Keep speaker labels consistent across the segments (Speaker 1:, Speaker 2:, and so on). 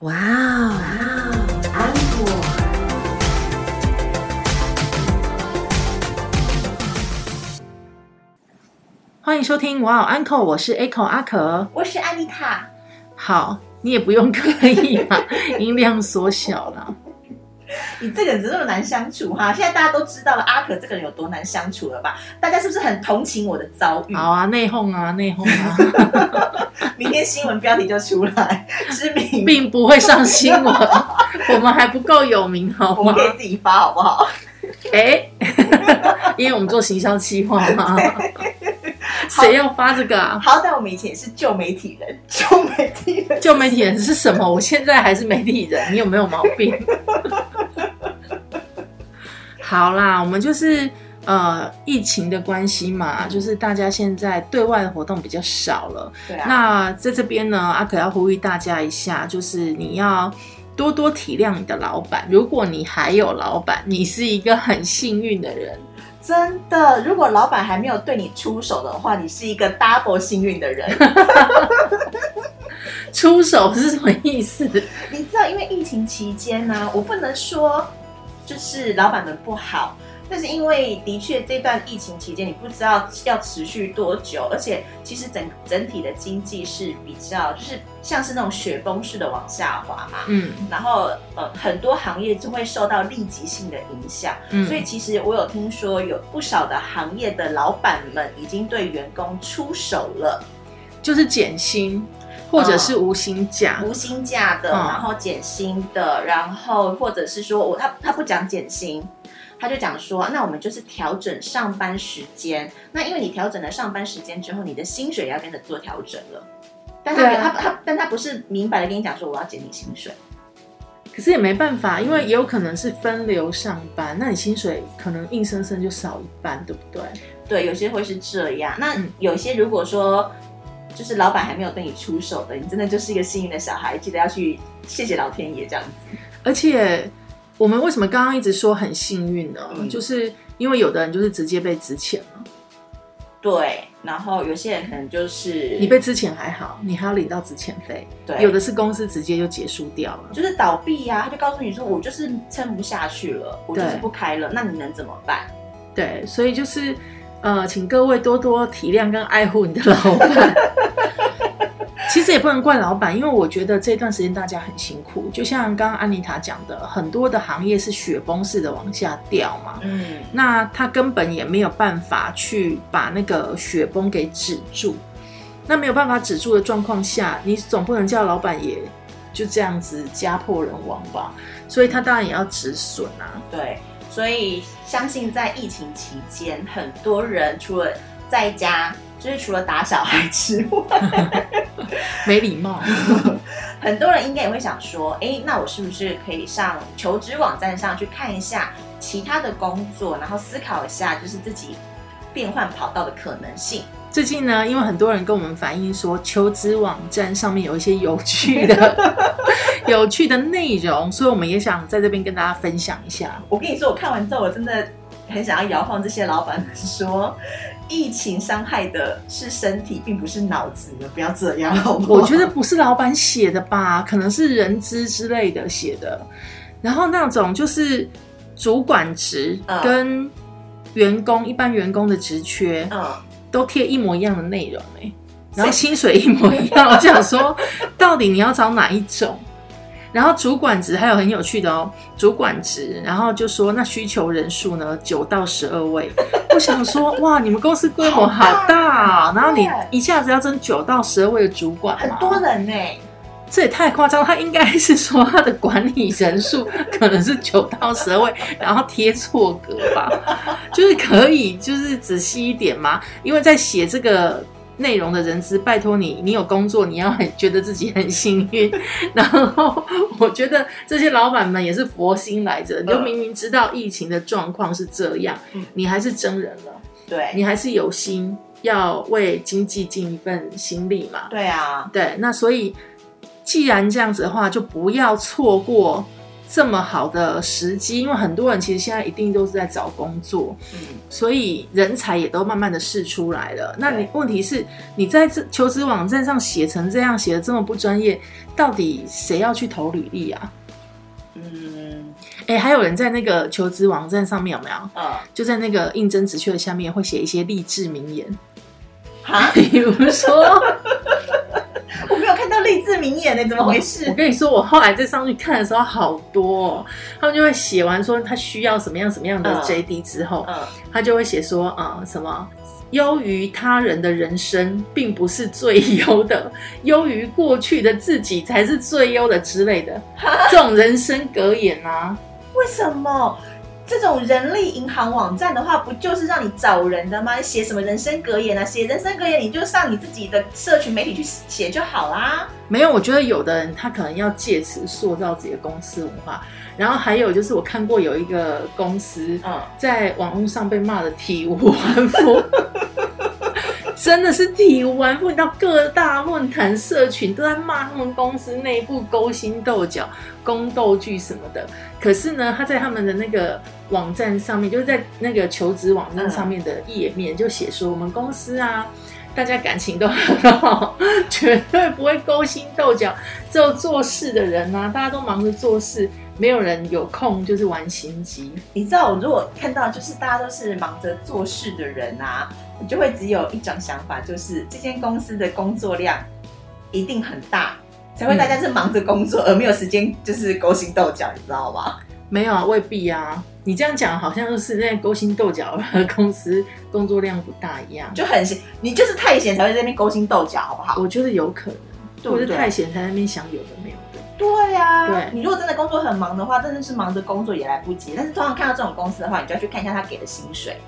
Speaker 1: 哇哦，安可。欢迎收听哇哦，Uncle，我是 Echo 阿可。
Speaker 2: 我是安妮塔。
Speaker 1: 好，你也不用刻意嘛，音量缩小了。
Speaker 2: 你这个人怎么那么难相处哈？现在大家都知道了阿可这个人有多难相处了吧？大家是不是很同情我的遭遇？
Speaker 1: 好啊，内讧啊，内讧啊。
Speaker 2: 明天新闻标题就出来，知名
Speaker 1: 并不会上新闻，我们还不够有名，好吗
Speaker 2: 我们？可以自己发好不好？
Speaker 1: 哎，因为我们做行销企划嘛，谁要发这个啊？
Speaker 2: 好歹我们以前也是旧媒体人，旧媒体人，
Speaker 1: 旧媒体人是什么？我现在还是媒体人，你有没有毛病？好啦，我们就是呃疫情的关系嘛，就是大家现在对外的活动比较少了。
Speaker 2: 对啊，
Speaker 1: 那在这边呢，阿可要呼吁大家一下，就是你要多多体谅你的老板。如果你还有老板，你是一个很幸运的人。
Speaker 2: 真的，如果老板还没有对你出手的话，你是一个 double 幸运的人。
Speaker 1: 出手是什么意思？
Speaker 2: 你知道，因为疫情期间呢、我不能说就是老板们不好，但是因为的确这段疫情期间，你不知道要持续多久，而且其实整整体的经济是比较就是像是那种雪崩式的往下滑嘛。
Speaker 1: 嗯。
Speaker 2: 然后呃，很多行业就会受到立即性的影响，
Speaker 1: 嗯，
Speaker 2: 所以其实我有听说有不少的行业的老板们已经对员工出手了，
Speaker 1: 就是减薪或者是无薪假。
Speaker 2: 无薪假的，
Speaker 1: 嗯
Speaker 2: 然后减薪的，然后或者是说我他他不讲减薪，他就讲说，那我们就是调整上班时间。那因为你调整了上班时间之后，你的薪水也要跟着做调整了。但他他他但他不是明白的跟你讲说我要减你薪水，
Speaker 1: 可是也没办法，因为也有可能是分流上班，那你薪水可能硬生生就少一半，对不对？
Speaker 2: 对，有些会是这样。那
Speaker 1: 嗯
Speaker 2: 有些如果说就是老板还没有对你出手的，你真的就是一个幸运的小孩，记得要去谢谢老天爷这样子。
Speaker 1: 而且我们为什么刚刚一直说很幸运呢？
Speaker 2: 嗯
Speaker 1: 就是因为有的人就是直接被值钱了，
Speaker 2: 对，然后有些人可能就是
Speaker 1: 你被资遣还好，你还要领到值钱费，
Speaker 2: 对
Speaker 1: 有的是公司直接就结束掉了。
Speaker 2: 就是倒闭呀、他就告诉你说我就是撑不下去了，我就是不开了，那你能怎么办？
Speaker 1: 对，所以就是呃，请各位多多体谅跟爱护你的老板。其实也不能怪老板，因为我觉得这段时间大家很辛苦。就像刚刚安妮塔讲的，很多的行业是雪崩式的往下掉嘛，
Speaker 2: 嗯，
Speaker 1: 那他根本也没有办法去把那个雪崩给止住。那没有办法止住的状况下，你总不能叫老板也就这样子家破人亡吧？所以他当然也要止损啊。
Speaker 2: 对，所以相信在疫情期间，很多人除了在家，就是除了打小孩之外，
Speaker 1: 没礼貌。
Speaker 2: 很多人应该也会想说，哎，那我是不是可以上求职网站上去看一下其他的工作，然后思考一下，就是自己变换跑道的可能性。
Speaker 1: 最近呢，因为很多人跟我们反映说，求职网站上面有一些有趣的、有趣的内容，所以我们也想在这边跟大家分享一下。
Speaker 2: 我跟你说，我看完之后，我真的很想要摇晃这些老板们说，疫情伤害的是身体，并不是脑子，你不要这样，好不好？
Speaker 1: 我觉得不是老板写的吧，可能是人资之类的写的。然后那种就是主管职
Speaker 2: 嗯
Speaker 1: 跟员工、一般员工的职缺
Speaker 2: 嗯，
Speaker 1: 都贴一模一样的内容哎、然后薪水一模一样，我想说，到底你要找哪一种？然后主管职还有很有趣的哦，主管职，然后就说那需求人数呢九到十二位，我想说 哇，你们公司规模好大啊，然后你一下子要争九到十二位的主管，
Speaker 2: 很多人呢、
Speaker 1: 这也太夸张，他应该是说他的管理人数可能是九到十二位，然后贴错格吧，就是可以就是仔细一点嘛，因为在写这个内容的人资，拜托你，你有工作，你要很觉得自己很幸运。然后我觉得这些老板们也是佛心来着，你就明明知道疫情的状况是这样
Speaker 2: 嗯，
Speaker 1: 你还是真人了，
Speaker 2: 对，
Speaker 1: 你还是有心要为经济尽一份心力嘛。
Speaker 2: 对啊，
Speaker 1: 对，那所以既然这样子的话，就不要错过这么好的时机，因为很多人其实现在一定都是在找工作，
Speaker 2: 嗯，
Speaker 1: 所以人才也都慢慢的试出来了。那你
Speaker 2: 对
Speaker 1: 问题是，你在这求职网站上写成这样，写的这么不专业，到底谁要去投履历啊？
Speaker 2: 嗯，
Speaker 1: 哎，还有人在那个求职网站上面有没有？
Speaker 2: 呃，
Speaker 1: 就在那个应征职缺的下面会写一些励志名言，
Speaker 2: 啊，
Speaker 1: 比如说，
Speaker 2: 励志名言呢，怎么回事我？
Speaker 1: 跟你说，我后来在上去看的时候好多、哦，他们就会写完说他需要什么样什么样的
Speaker 2: 嗯
Speaker 1: JD 之后，
Speaker 2: 嗯，
Speaker 1: 他就会写说啊、呃什么。优于他人的人生并不是最优的，优于过去的自己才是最优的之类的，这种人生格言啊，
Speaker 2: 为什么？这种人力银行网站的话，不就是让你找人的吗？你写什么人生格言啊？写人生格言，你就上你自己的社群媒体去写就好啦。
Speaker 1: 没有，我觉得有的人他可能要借此塑造自己的公司文化，然后还有就是我看过有一个公司
Speaker 2: 嗯，
Speaker 1: 在网络上被骂的体无完肤，真的是体无完肤。到各大论坛、社群都在骂他们公司内部勾心斗角、宫斗剧什么的。可是呢，他在他们的那个网站上面，就是在那个求职网站上面的页面，就写说我们公司啊。大家感情都很好，绝对不会勾心斗角。只有做事的人啊，大家都忙着做事，没有人有空就是玩心机。
Speaker 2: 你知道，我如果看到就是大家都是忙着做事的人啊，我就会只有一种想法，就是这间公司的工作量一定很大，才会大家是忙着工作，而没有时间就是勾心斗角，你知道吗？
Speaker 1: 没有啊，未必啊。你这样讲好像就是在勾心斗角的公司工作量不大一样。
Speaker 2: 就很闲，你就是太闲才会在那边勾心斗角，好不好？
Speaker 1: 我觉得有可能，
Speaker 2: 对不对
Speaker 1: 或者太闲才在那边想有的没有的。
Speaker 2: 对呀、
Speaker 1: 对
Speaker 2: 你如果真的工作很忙的话，真的是忙着工作也来不及。但是通常看到这种公司的话，你就要去看一下他给的薪水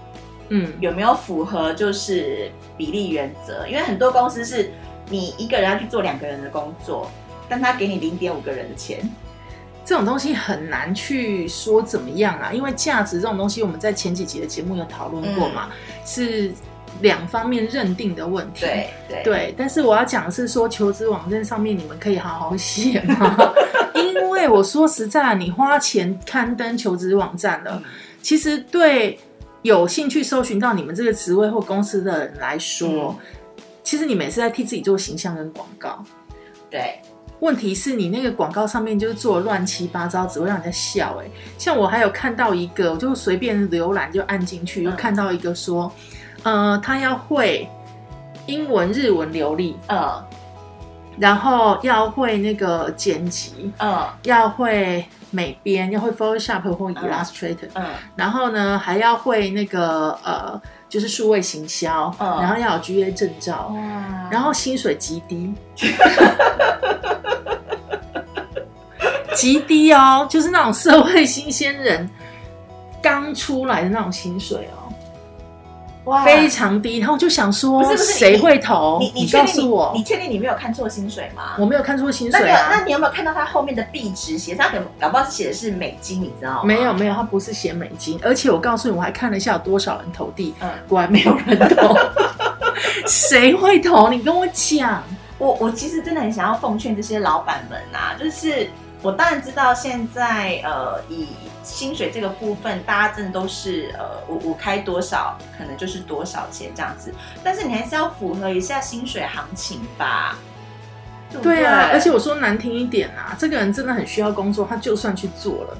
Speaker 1: 嗯，
Speaker 2: 有没有符合就是比例原则，因为很多公司是你一个人要去做两个人的工作，但他给你零点五个人的钱。
Speaker 1: 这种东西很难去说怎么样啊，因为价值这种东西，我们在前几集的节目有讨论过嘛，是两方面认定的问题。
Speaker 2: 对对
Speaker 1: 对，但是我要讲的是说，求职网站上面你们可以好好写嘛？因为我说实在，你花钱刊登求职网站了，
Speaker 2: 嗯
Speaker 1: 其实对有兴趣搜寻到你们这个职位或公司的人来说，其实你们也是在替自己做形象跟广告。
Speaker 2: 对，
Speaker 1: 问题是你那个广告上面就是做得乱七八糟，只会让人家笑、欸。像我还有看到一个，我就随便浏览就按进去，就
Speaker 2: 嗯
Speaker 1: 看到一个说，呃，他要会英文、日文流利，
Speaker 2: 嗯。
Speaker 1: 然后要会那个剪辑，
Speaker 2: 嗯。
Speaker 1: 要会美编，要会 Photoshop 或 Illustrator，、
Speaker 2: 嗯。
Speaker 1: 然后呢还要会那个呃，就是数位行销，
Speaker 2: 嗯。
Speaker 1: 然后要有 GA 证照，
Speaker 2: 哇。
Speaker 1: 然后薪水极低，极低哦，就是那种社会新鲜人刚出来的那种薪水哦，
Speaker 2: 哇
Speaker 1: 非常低。然后我就想说
Speaker 2: 不是，不是
Speaker 1: 谁会投？
Speaker 2: 你你
Speaker 1: 告诉我
Speaker 2: 你，确定你没有看错薪水吗？
Speaker 1: 我没有看错薪水啊。
Speaker 2: 那你有没有看到它后面的币值写？它可能搞不好是写的是美金，你知道吗？
Speaker 1: 没有没有，他不是写美金，而且我告诉你，我还看了一下有多少人投递，
Speaker 2: 嗯
Speaker 1: 果然没有人投。谁会投？你跟我讲。
Speaker 2: 我我其实真的很想要奉劝这些老板们啊，就是我当然知道现在呃以薪水这个部分，大家真的都是呃我我开多少可能就是多少钱这样子，但是你还是要符合一下薪水行情吧。对
Speaker 1: 啊，而且我说难听一点啊，这个人真的很需要工作，他就算去做了，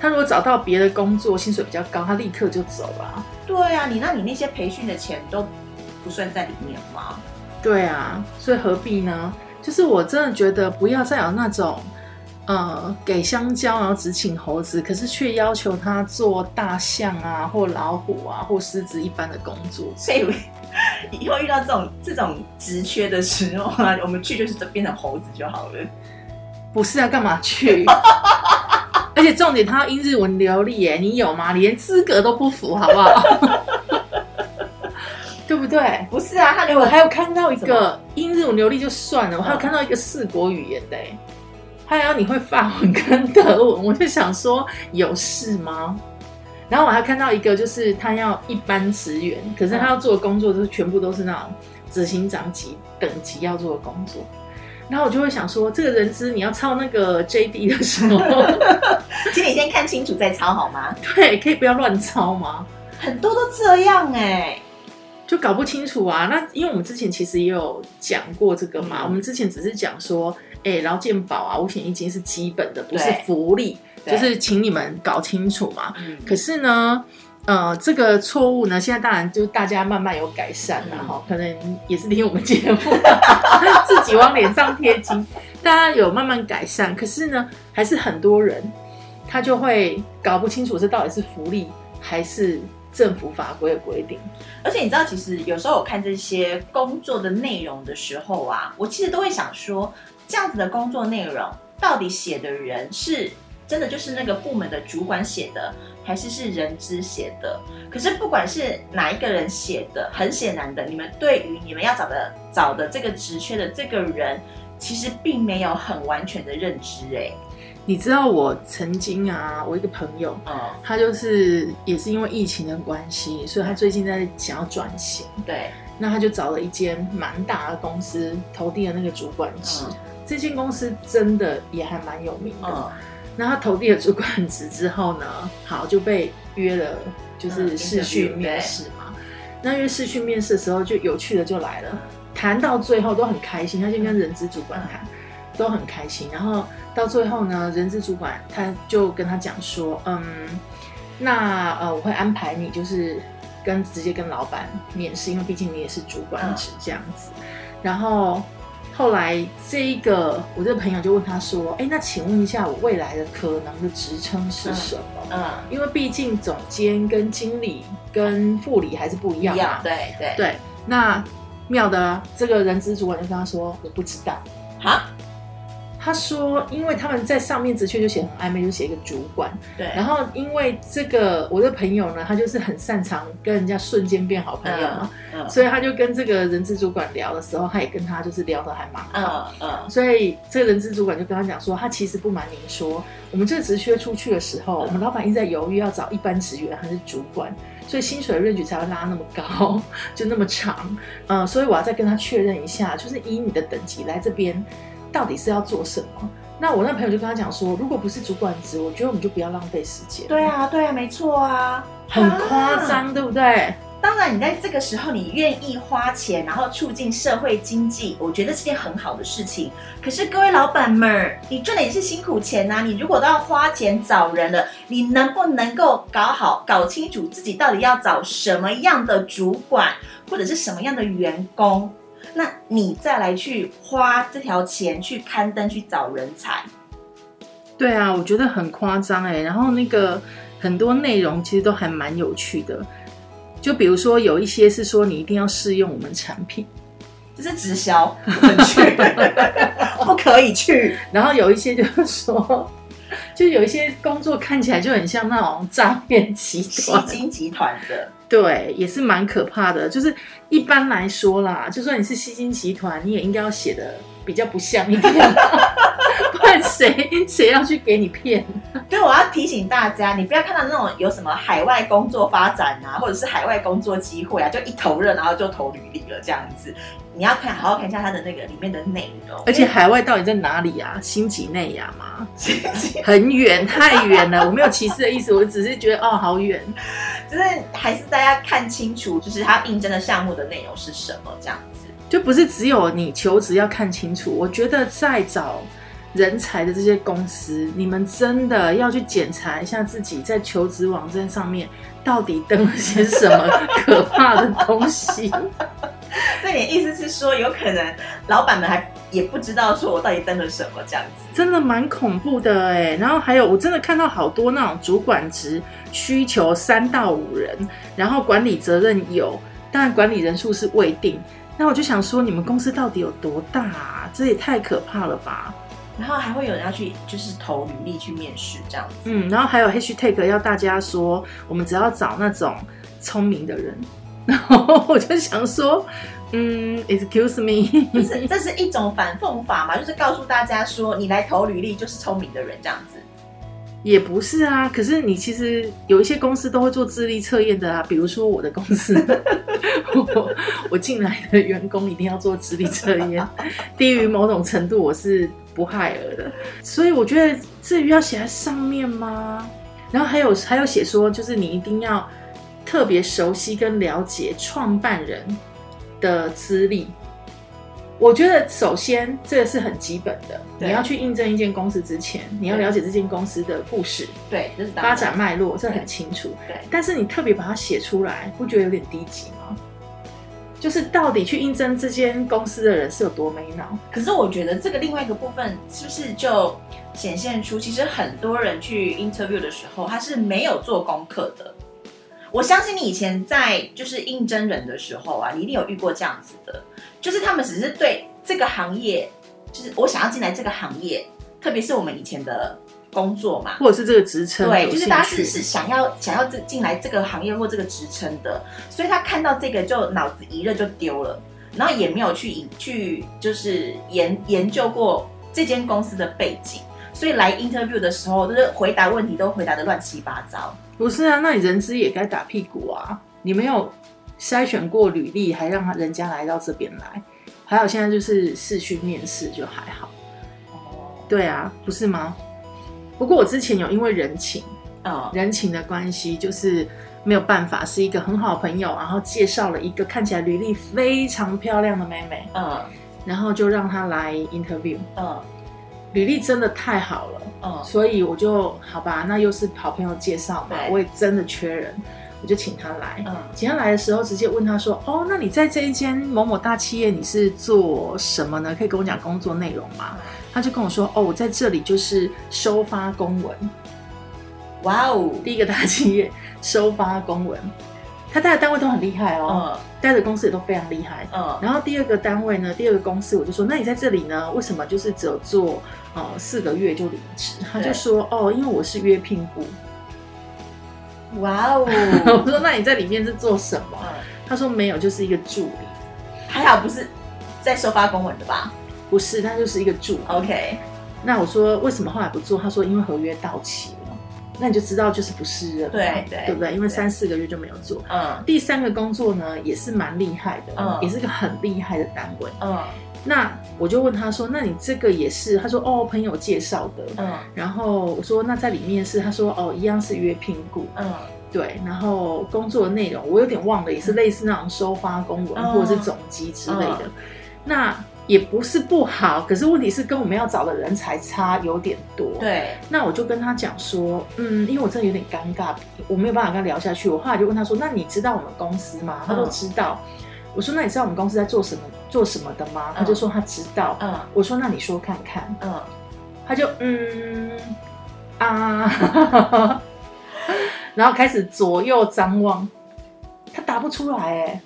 Speaker 1: 他如果找到别的工作，薪水比较高，他立刻就走了啊、
Speaker 2: 对啊，你那你那些培训的钱都不算在里面吗？
Speaker 1: 对啊，所以何必呢？就是我真的觉得不要再有那种，呃，给香蕉然后只请猴子，可是却要求他做大象啊或老虎啊或狮子一般的工作。
Speaker 2: 所以 以后遇到这种这种职缺的时候啊，我们去就是变成猴子就好了。
Speaker 1: 不是啊，干嘛去？而且重点，他要英日文流利耶，你有吗？你连资格都不符，好不好？对不对？
Speaker 2: 不是啊，他
Speaker 1: 我还有看到一
Speaker 2: 什
Speaker 1: 个英日文流利就算了，我还有
Speaker 2: 嗯
Speaker 1: 看到一个四国语言的、欸，还要你会法文跟德文，我就想说有事吗？然后我还看到一个，就是他要一般职员，可是他要做的工作就是全部都是那种执行长级等级要做的工作。然后我就会想说，这个人资你要抄那个 JD 的时候，
Speaker 2: 请你先看清楚再抄好吗？
Speaker 1: 对，可以不要乱抄吗？
Speaker 2: 很多都这样哎、
Speaker 1: 就搞不清楚啊。那因为我们之前其实也有讲过这个嘛，
Speaker 2: 嗯
Speaker 1: 我们之前只是讲说，哎、劳健保啊、五险一金是基本的，不是福利，就是请你们搞清楚嘛。
Speaker 2: 嗯，
Speaker 1: 可是呢，呃，这个错误呢，现在当然就是大家慢慢有改善了
Speaker 2: 嗯
Speaker 1: 哈、可能也是听我们节目，自己往脸上贴金，大家有慢慢改善。可是呢，还是很多人他就会搞不清楚这到底是福利还是政府法规的规定。
Speaker 2: 而且你知道，其实有时候我看这些工作的内容的时候啊，我其实都会想说，这样子的工作内容到底写的人是真的就是那个部门的主管写的，还是是人资写的？可是不管是哪一个人写的，很显然的，你们对于你们要找的找的这个职缺的这个人，其实并没有很完全的认知哎。
Speaker 1: 你知道我曾经啊，我一个朋友，
Speaker 2: 嗯，
Speaker 1: 他就是也是因为疫情的关系，所以他最近在想要转型。
Speaker 2: 对，
Speaker 1: 那他就找了一间蛮大的公司投递了那个主管职。
Speaker 2: 嗯
Speaker 1: 这间公司真的也还蛮有名的。
Speaker 2: 嗯，
Speaker 1: 那他投递了主管职之后呢，好就被约了，就是
Speaker 2: 嗯
Speaker 1: 视讯
Speaker 2: interview，
Speaker 1: 面试嘛。那约试训面试的时候，就有趣的就来了，谈到最后都很开心。他先跟人资主管谈，都很开心。然后到最后呢，人资主管他就跟他讲说，嗯，那呃我会安排你就是跟直接跟老板面试，因为毕竟你也是主管职这样子。然后后来这一个我这个朋友就问他说，哎，那请问一下我未来的可能的职称是什么？
Speaker 2: 嗯，
Speaker 1: 因为毕竟总监跟经理跟副理还是不一
Speaker 2: 一
Speaker 1: 样嘛。
Speaker 2: 样，对对，
Speaker 1: 对，那妙的这个人资主管就跟他说，我不知道。
Speaker 2: 好，
Speaker 1: 他说，因为他们在上面职缺就写很暧昧，就写一个主管。
Speaker 2: 对，
Speaker 1: 然后因为这个我的朋友呢，他就是很擅长跟人家瞬间变好朋友嘛，
Speaker 2: 嗯
Speaker 1: 所以他就跟这个人资主管聊的时候，他也跟他就是聊得还蛮好。
Speaker 2: 嗯嗯
Speaker 1: 所以这个人资主管就跟他讲说，他其实不瞒您说，我们这个职缺出去的时候，我们老板一直在犹豫要找一般职员还是主管，所以薪水的 range 才会拉那么高，就那么长。嗯、所以我要再跟他确认一下，就是以你的等级来这边，到底是要做什么？那我那朋友就跟他讲说，如果不是主管职，我觉得我们就不要浪费时间。
Speaker 2: 对，啊，对啊，没错啊，
Speaker 1: 很夸张，对不对？
Speaker 2: 当然，你在这个时候你愿意花钱，然后促进社会经济，我觉得是件很好的事情。可是各位老板们，你赚的也是辛苦钱呐、你如果都要花钱找人了，你能不能够搞好、搞清楚自己到底要找什么样的主管，或者是什么样的员工？那你再来去花这条钱去刊登去找人才，
Speaker 1: 对啊，我觉得很夸张哎。然后那个很多内容其实都还蛮有趣的，就比如说有一些是说你一定要试用我们产品，
Speaker 2: 这是直销，不去，不可以去。
Speaker 1: 然后有一些就是说，就有一些工作看起来就很像那种诈骗集
Speaker 2: 吸
Speaker 1: 团，
Speaker 2: 金集团的，
Speaker 1: 对，也是蛮可怕的。就是一般来说啦，就算你是吸金集团，你也应该要写的比较不像一点，不然谁谁要去给你骗？
Speaker 2: 对，我要提醒大家，你不要看到那种有什么海外工作发展啊，或者是海外工作机会啊，就一头热，然后就投履历了这样子。你要看，好好看一下它的那个里面的内容，
Speaker 1: 而且海外到底在哪里啊？新几内亚吗？很远，太远了。我没有歧视的意思，我只是觉得哦，好远。
Speaker 2: 就是还是大家看清楚，就是他应征的项目的内容是什么这样子。
Speaker 1: 就不是只有你求职要看清楚。我觉得在找人才的这些公司，你们真的要去检查一下自己在求职网站上面到底登了些什么可怕的东西。
Speaker 2: 那你意思是说，有可能老板们还也不知道说我到底登了什么这样子？
Speaker 1: 真的蛮恐怖的哎。然后还有，我真的看到好多那种主管职需求三到五人，然后管理责任有，但管理人数是未定。那我就想说，你们公司到底有多大啊？这也太可怕了吧！
Speaker 2: 然后还会有人要去就是投履历去面试这样子。
Speaker 1: 嗯，然后还有 hashtag 要大家说，我们只要找那种聪明的人。然后我就想说，嗯，excuse me，
Speaker 2: 不是，这是一种反讽法嘛，就是告诉大家说，你来投履历就是聪明的人这样子。
Speaker 1: 也不是啊，可是你其实有一些公司都会做智力测验的啊，比如说我的公司，我我进来的员工一定要做智力测验，低于某种程度我是不害尔的，所以我觉得至于要写在上面吗？然后还有还有写说，就是你一定要特别熟悉跟了解创办人的资历。我觉得首先这个是很基本的，你要去应征一间公司之前，你要了解这间公司的故事、
Speaker 2: 对，这是当
Speaker 1: 发展脉络，这很清楚。
Speaker 2: 对，
Speaker 1: 但是你特别把它写出来，不觉得有点低级吗？就是到底去应征这间公司的人是有多没脑？
Speaker 2: 可是我觉得这个另外一个部分是不是就显现出，其实很多人去 interview 的时候，他是没有做功课的。我相信你以前在就是应征人的时候啊，你一定有遇过这样子的，就是他们只是对这个行业，就是我想要进来这个行业，特别是我们以前的工作嘛，
Speaker 1: 或者是这个职称
Speaker 2: 对，就是大家是是想要想要这进来这个行业或这个职称的，所以他看到这个就脑子一热就丢了，然后也没有去引去就是研研究过这间公司的背景，所以来 interview 的时候，就是回答问题都回答的乱七八糟。
Speaker 1: 不是啊，那你人资也该打屁股啊！你没有筛选过履历，还让人家来到这边来，还有现在就是视讯面试就还好。对啊，不是吗？不过我之前有因为人情
Speaker 2: 嗯
Speaker 1: 人情的关系，就是没有办法，是一个很好的朋友，然后介绍了一个看起来履历非常漂亮的妹妹，
Speaker 2: 嗯
Speaker 1: 然后就让她来 interview。
Speaker 2: 嗯
Speaker 1: 履历真的太好了，
Speaker 2: 嗯。
Speaker 1: 所以我就好吧，那又是好朋友介绍嘛，我也真的缺人，我就请他来。
Speaker 2: 嗯。
Speaker 1: 请他来的时候，直接问他说：“哦，那你在这一间某某大企业你是做什么呢？可以跟我讲工作内容吗？”他就跟我说：“哦，我在这里就是收发公文，
Speaker 2: 哇哦，
Speaker 1: 第一个大企业收发公文，他待的单位都很厉害哦，
Speaker 2: 嗯
Speaker 1: 待的公司也都非常厉害。
Speaker 2: 嗯
Speaker 1: 然后第二个单位呢，第二个公司我就说，那你在这里呢，为什么就是只有做呃四个月就离职？他就说，哦，因为我是约聘雇。
Speaker 2: 哇哦，
Speaker 1: 我说，那你在里面是做什么？
Speaker 2: 嗯
Speaker 1: 他说没有，就是一个助理。
Speaker 2: 还好不是在收发公文的吧
Speaker 1: 不是，他就是一个助理。
Speaker 2: ？OK，
Speaker 1: 那我说为什么后来不做？他说因为合约到期了。那你就知道就是不是人嘛，
Speaker 2: 对对
Speaker 1: 对不对？因为三四个月就没有做。
Speaker 2: 嗯
Speaker 1: 第三个工作呢，也是蛮厉害的，
Speaker 2: 嗯
Speaker 1: 也是个很厉害的单位。
Speaker 2: 嗯
Speaker 1: 那我就问他说：“那你这个也是？”他说：“哦，朋友介绍的。
Speaker 2: 嗯
Speaker 1: 然后我说：“那在里面是？”他说：“哦，一样是约聘雇。
Speaker 2: 嗯
Speaker 1: 对，然后工作的内容我有点忘了，也是类似那种收发公文、
Speaker 2: 嗯
Speaker 1: 或者是总机之类的。那也不是不好，可是问题是跟我们要找的人才差有点多。，
Speaker 2: 对，
Speaker 1: 那我就跟他讲说，嗯，因为我真的有点尴尬，我没有办法跟他聊下去。我后来就问他说：“那你知道我们公司吗？”他说：“
Speaker 2: 嗯
Speaker 1: 知道。我说：“那你知道我们公司在做什么做什么的吗？”他就说他知道。
Speaker 2: 嗯
Speaker 1: 我说：“那你说看看。
Speaker 2: 嗯，”
Speaker 1: 他就嗯啊，然后开始左右张望，他答不出来哎。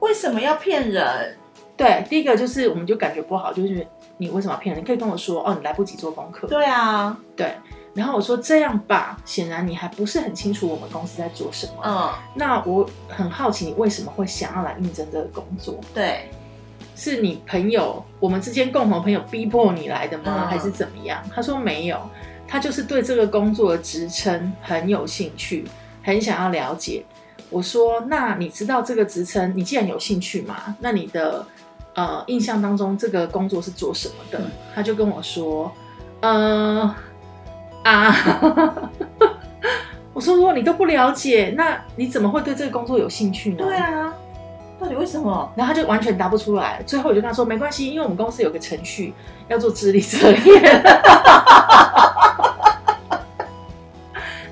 Speaker 2: 为什么要骗人？
Speaker 1: 对，第一个就是我们就感觉不好，就是你为什么要骗人？你可以跟我说哦，你来不及做功课。
Speaker 2: 对啊，
Speaker 1: 对，然后我说这样吧，显然你还不是很清楚我们公司在做什么。
Speaker 2: 嗯，
Speaker 1: 那我很好奇，你为什么会想要来应征这个工作？
Speaker 2: 对，
Speaker 1: 是你朋友，我们之间共同朋友逼迫你来的吗？
Speaker 2: 嗯
Speaker 1: 还是怎么样？他说没有，他就是对这个工作的职称很有兴趣，很想要了解。我说，那你知道这个职称，你既然有兴趣嘛，那你的呃印象当中这个工作是做什么的？
Speaker 2: 嗯
Speaker 1: 他就跟我说，呃啊。我说，如果你都不了解，那你怎么会对这个工作有兴趣呢？
Speaker 2: 对啊，到底为什么？
Speaker 1: 然后他就完全答不出来。最后我就跟他说：“没关系，因为我们公司有个程序要做智力测验，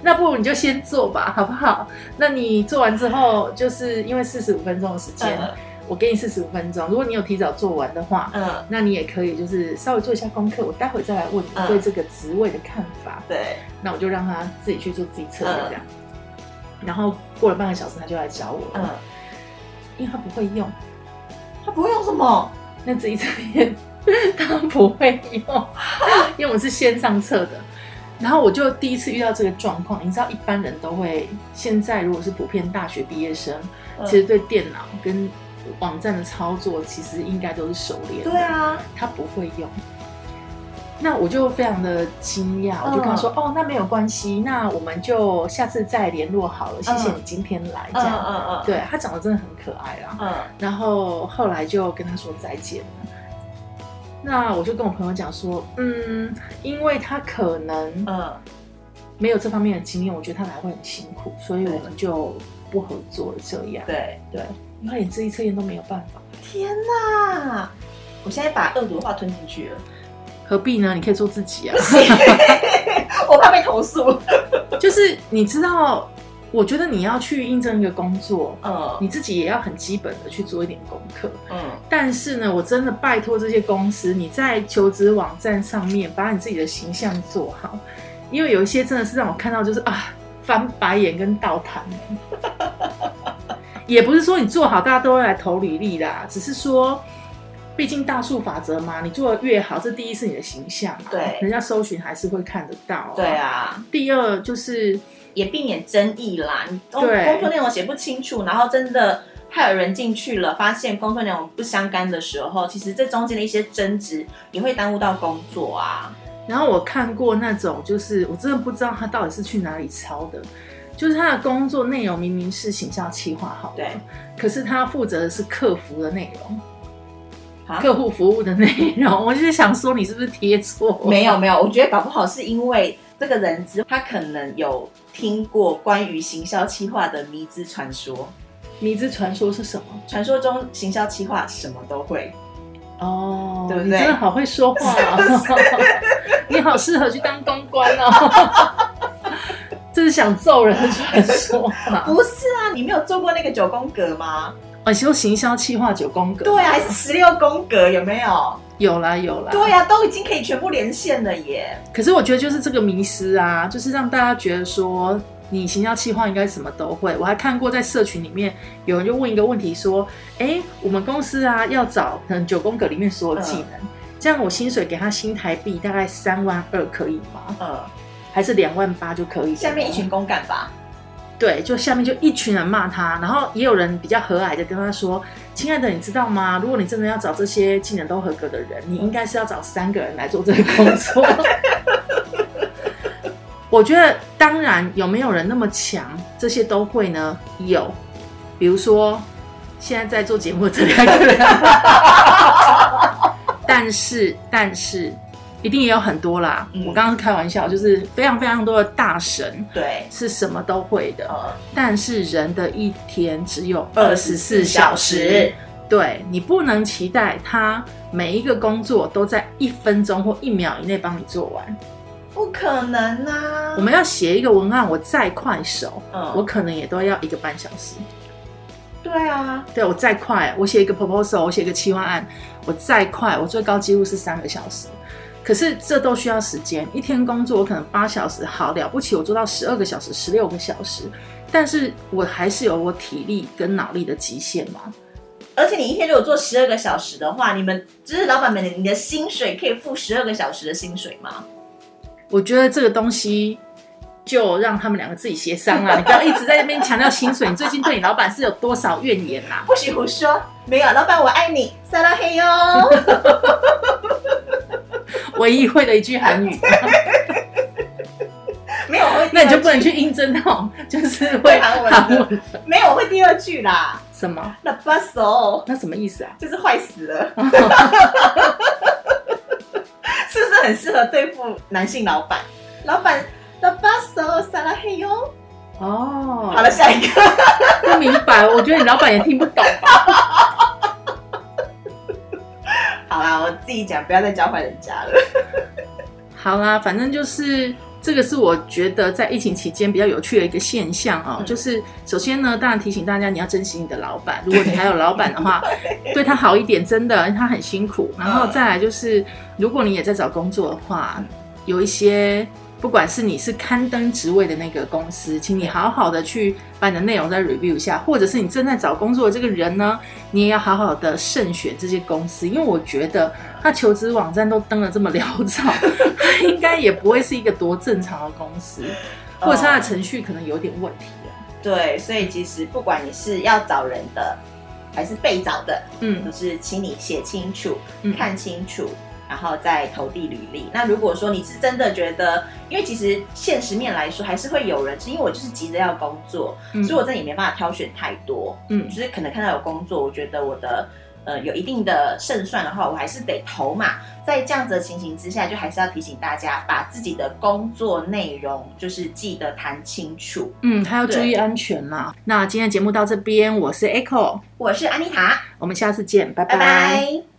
Speaker 1: 那不如你就先做吧，好不好？那你做完之后，就是因为四十五分钟的时间，
Speaker 2: 嗯
Speaker 1: 我给你四十五分钟。如果你有提早做完的话，
Speaker 2: 嗯，
Speaker 1: 那你也可以就是稍微做一下功课，我待会再来问你
Speaker 2: 嗯
Speaker 1: 对这个职位的看法。
Speaker 2: 对，
Speaker 1: 那我就让他自己去做自己测验
Speaker 2: 嗯
Speaker 1: 这样。然后过了半个小时，他就来找我了，
Speaker 2: 嗯，
Speaker 1: 因为他不会用。
Speaker 2: 他不会用什么？
Speaker 1: 那自己测验 他不会用，因为我们是线上测的。然后我就第一次遇到这个状况，你知道一般人都会，现在如果是普遍大学毕业生，
Speaker 2: 嗯
Speaker 1: 其实对电脑跟网站的操作其实应该都是熟练的。
Speaker 2: 对，啊，
Speaker 1: 他不会用。那我就非常的惊讶，我就跟他说：“哦，那没有关系，那我们就下次再联络好了。谢谢你今天来，这样。
Speaker 2: 嗯嗯
Speaker 1: 对他长得真的很可爱啦。
Speaker 2: 嗯
Speaker 1: 然后后来就跟他说再见了。那我就跟我朋友讲说，嗯，因为他可能
Speaker 2: 嗯
Speaker 1: 没有这方面的经验，我觉得他来会很辛苦，所以我们就不合作了。这样，
Speaker 2: 对，
Speaker 1: 对，因为连这一测验都没有办法，
Speaker 2: 天哪！我现在把恶毒的话吞进去了，
Speaker 1: 何必呢？你可以做自己啊。
Speaker 2: 我怕被投诉。
Speaker 1: 就是你知道，我觉得你要去应征一个工作，
Speaker 2: 嗯
Speaker 1: 你自己也要很基本的去做一点功课。
Speaker 2: 嗯
Speaker 1: 但是呢，我真的拜托这些公司，你在求职网站上面把你自己的形象做好，因为有一些真的是让我看到就是啊翻白眼跟倒弹。也不是说你做好大家都会来投履历啦，只是说，毕竟大数法则嘛，你做的越好，这第一是你的形象嘛，
Speaker 2: 对
Speaker 1: 人家搜寻还是会看得到、
Speaker 2: 对。啊，
Speaker 1: 第二就是
Speaker 2: 也避免争议啦。你工工作内容写不清楚，然后真的害有人进去了，发现工作内容不相干的时候，其实这中间的一些争执也会耽误到工作啊。
Speaker 1: 然后我看过那种，就是我真的不知道他到底是去哪里抄的，就是他的工作内容明明是行销企划好的，
Speaker 2: 对，
Speaker 1: 可是他负责的是客服的内容，
Speaker 2: 啊
Speaker 1: 客户服务的内容。我就是想说，你是不是贴错？
Speaker 2: 没有没有，我觉得搞不好是因为这个人资他可能有听过关于行销企划的迷之传说，
Speaker 1: 迷之传说是什么？
Speaker 2: 传说中行销企划什么都会。
Speaker 1: 哦，
Speaker 2: 对不对
Speaker 1: 你真的好会说话、哦，你好适合去当公关哦。这是想揍人的传说吗？
Speaker 2: 不是啊，你没有做过那个九宫格吗？
Speaker 1: 哦，你说行销企划九宫格？
Speaker 2: 对啊，还是十六宫格有没有？
Speaker 1: 有啦有啦。
Speaker 2: 对啊，都已经可以全部连线了耶。
Speaker 1: 可是我觉得就是这个迷失啊，就是让大家觉得说你行销企划应该什么都会。我还看过在社群里面有人就问一个问题说：“哎，我们公司啊要找可能九宫格里面所有技能，这样我薪水给他新台币大概三万二可以吗？
Speaker 2: 嗯，
Speaker 1: 还是两万八就可以？”
Speaker 2: 下面一群公干吧。
Speaker 1: 对，就下面就一群人骂他，然后也有人比较和蔼的跟他说：“亲爱的，你知道吗？如果你真的要找这些技能都合格的人，你应该是要找三个人来做这个工作。” 我觉得，当然有没有人那么强，这些都会呢？有，比如说现在在做节目的这两个人，但是但是一定也有很多啦。
Speaker 2: 嗯
Speaker 1: 我刚刚是开玩笑，就是非常非常多的大神。
Speaker 2: 对，
Speaker 1: 是什么都会的，
Speaker 2: 呃，
Speaker 1: 但是人的一天只有二十四小时，对你不能期待他每一个工作都在一分钟或一秒以内帮你做完。
Speaker 2: 不可能啊。
Speaker 1: 我们要写一个文案，我再快手，
Speaker 2: 嗯
Speaker 1: 我可能也都要一个半小时。
Speaker 2: 对啊，
Speaker 1: 对我再快，我写一个 proposal，我写一个企划案，我再快，我最高几乎是三个小时。可是这都需要时间，一天工作我可能八小时，好了不起，我做到十二个小时、十六个小时，但是我还是有我体力跟脑力的极限嘛。
Speaker 2: 而且你一天如果做十二个小时的话，你们就是老板们，你的薪水可以付十二个小时的薪水吗？
Speaker 1: 我觉得这个东西就让他们两个自己协商啊，你不要一直在那边强调薪水。你最近对你老板是有多少怨言啊？
Speaker 2: 不许胡说，没有，老板我爱你，撒拉嘿哟。
Speaker 1: 唯一会的一句韩语，
Speaker 2: 没有，会
Speaker 1: 那你就不能去应征那种就是会
Speaker 2: 会韩文的
Speaker 1: 韩文的
Speaker 2: 没有，我会第二句啦。
Speaker 1: 什么？
Speaker 2: 那巴手
Speaker 1: 那什么意思啊？
Speaker 2: 就是坏死了，是不是很适合对付男性老板？老板，那巴手撒拉嘿哟。
Speaker 1: 哦，
Speaker 2: 好了，下一个。
Speaker 1: 不明白，我觉得你老板也听不懂吧？
Speaker 2: 好啦，我自己讲，不要再教坏人家了。
Speaker 1: 好啦，反正就是这个是我觉得在疫情期间比较有趣的一个现象哦，
Speaker 2: 嗯
Speaker 1: 就是首先呢，当然提醒大家你要珍惜你的老板，如果你还有老板的话，对他好一点，真的，他很辛苦。然后再来就是，如果你也在找工作的话，有一些。不管是你是刊登职位的那个公司，请你好好的去把你的内容再 review 一下，或者是你正在找工作的这个人呢，你也要好好的慎选这些公司，因为我觉得他求职网站都登了这么潦草，他应该也不会是一个多正常的公司，或者是他的程序可能有点问题啊。
Speaker 2: 对，所以其实不管你是要找人的，还是被找的，
Speaker 1: 嗯。
Speaker 2: 就是请你写清楚、
Speaker 1: 嗯。
Speaker 2: 看清楚，然后再投递履历。那如果说你是真的觉得，因为其实现实面来说，还是会有人，是因为我就是急着要工作，
Speaker 1: 嗯
Speaker 2: 所以我这里没办法挑选太多。
Speaker 1: 嗯
Speaker 2: 就是可能看到有工作，我觉得我的呃有一定的胜算的话，我还是得投嘛。在这样子的情形之下，就还是要提醒大家，把自己的工作内容就是记得谈清楚。
Speaker 1: 嗯，还要注意安全啦。那今天的节目到这边，我是 Echo，
Speaker 2: 我是安妮塔，
Speaker 1: 我们下次见，拜
Speaker 2: 拜拜